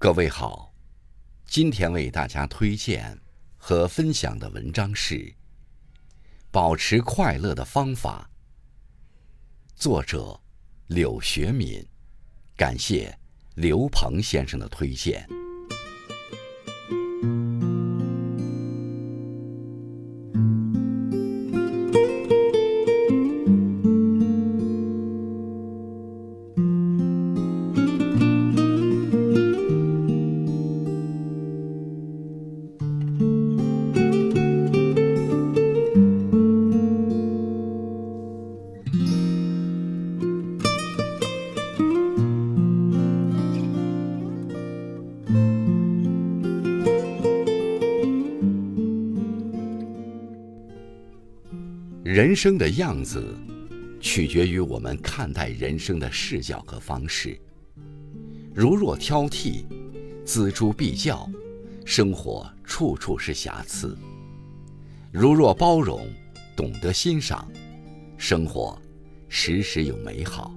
各位好，今天为大家推荐和分享的文章是《保持快乐的方法》，作者柳学敏，感谢刘鹏先生的推荐。人生的样子，取决于我们看待人生的视角和方式。如若挑剔、锱铢必较，生活处处是瑕疵；如若包容、懂得欣赏，生活时时有美好。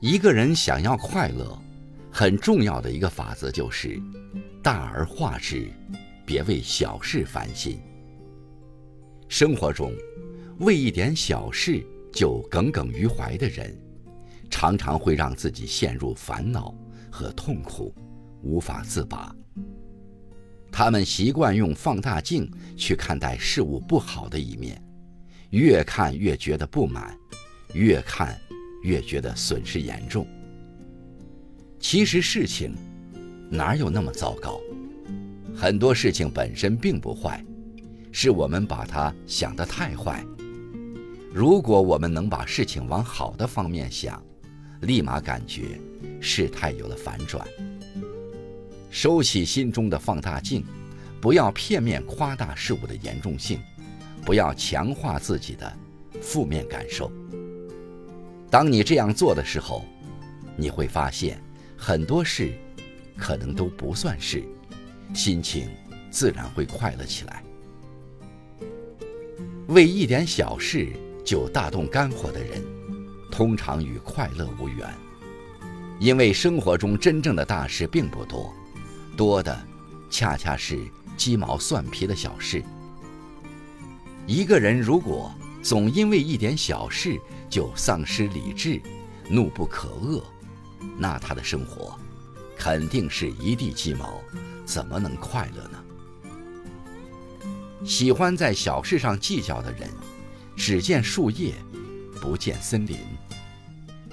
一个人想要快乐，很重要的一个法则就是大而化之，别为小事烦心。生活中，为一点小事就耿耿于怀的人，常常会让自己陷入烦恼和痛苦，无法自拔。他们习惯用放大镜去看待事物不好的一面，越看越觉得不满，越看越觉得损失严重。其实事情哪有那么糟糕？很多事情本身并不坏。是我们把它想得太坏。如果我们能把事情往好的方面想，立马感觉事态有了反转。收起心中的放大镜，不要片面夸大事物的严重性，不要强化自己的负面感受。当你这样做的时候，你会发现很多事可能都不算事，心情自然会快乐起来。为一点小事就大动肝火的人，通常与快乐无缘，因为生活中真正的大事并不多，多的恰恰是鸡毛蒜皮的小事。一个人如果总因为一点小事就丧失理智、怒不可遏，那他的生活肯定是一地鸡毛，怎么能快乐呢？喜欢在小事上计较的人，只见树叶，不见森林。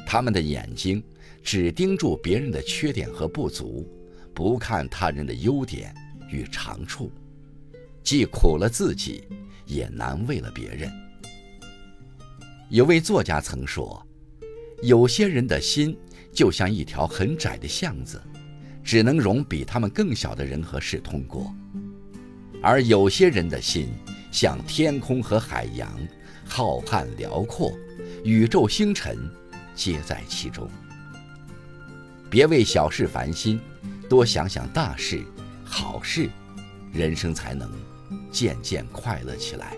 他们的眼睛只盯住别人的缺点和不足，不看他人的优点与长处，既苦了自己，也难为了别人。有位作家曾说：“有些人的心就像一条很窄的巷子，只能容比他们更小的人和事通过。”而有些人的心像天空和海洋，浩瀚辽阔，宇宙星辰皆在其中。别为小事烦心，多想想大事、好事，人生才能渐渐快乐起来。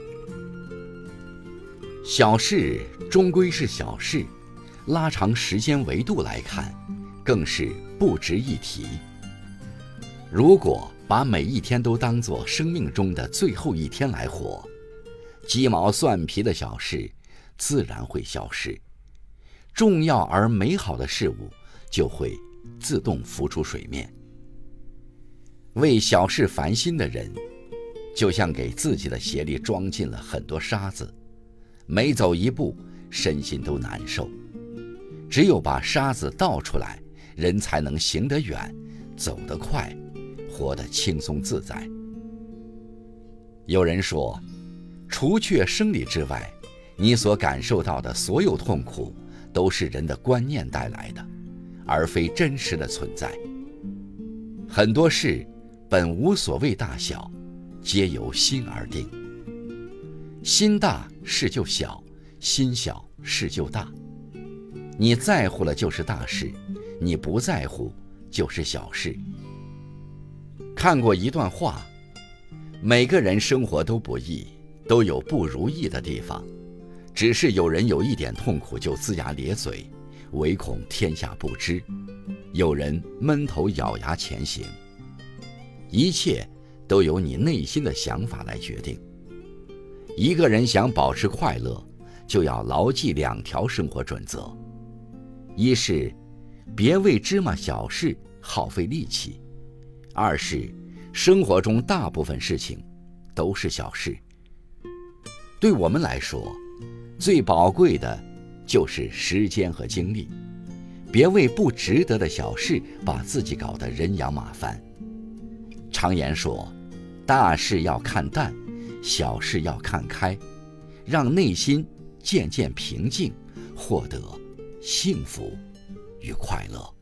小事终归是小事，拉长时间维度来看，更是不值一提。如果把每一天都当作生命中的最后一天来活，鸡毛蒜皮的小事自然会消失，重要而美好的事物就会自动浮出水面。为小事烦心的人，就像给自己的鞋里装进了很多沙子，每走一步身心都难受。只有把沙子倒出来，人才能行得远，走得快。活得轻松自在。有人说，除却生理之外，你所感受到的所有痛苦，都是人的观念带来的，而非真实的存在。很多事本无所谓大小，皆由心而定。心大事就小，心小事就大。你在乎了就是大事，你不在乎就是小事。看过一段话：每个人生活都不易，都有不如意的地方，只是有人有一点痛苦就龇牙咧嘴，唯恐天下不知；有人闷头咬牙前行。一切都由你内心的想法来决定。一个人想保持快乐，就要牢记两条生活准则：一是别为芝麻小事耗费力气；二是生活中大部分事情都是小事。对我们来说，最宝贵的就是时间和精力。别为不值得的小事把自己搞得人仰马翻。常言说，大事要看淡，小事要看开，让内心渐渐平静，获得幸福与快乐。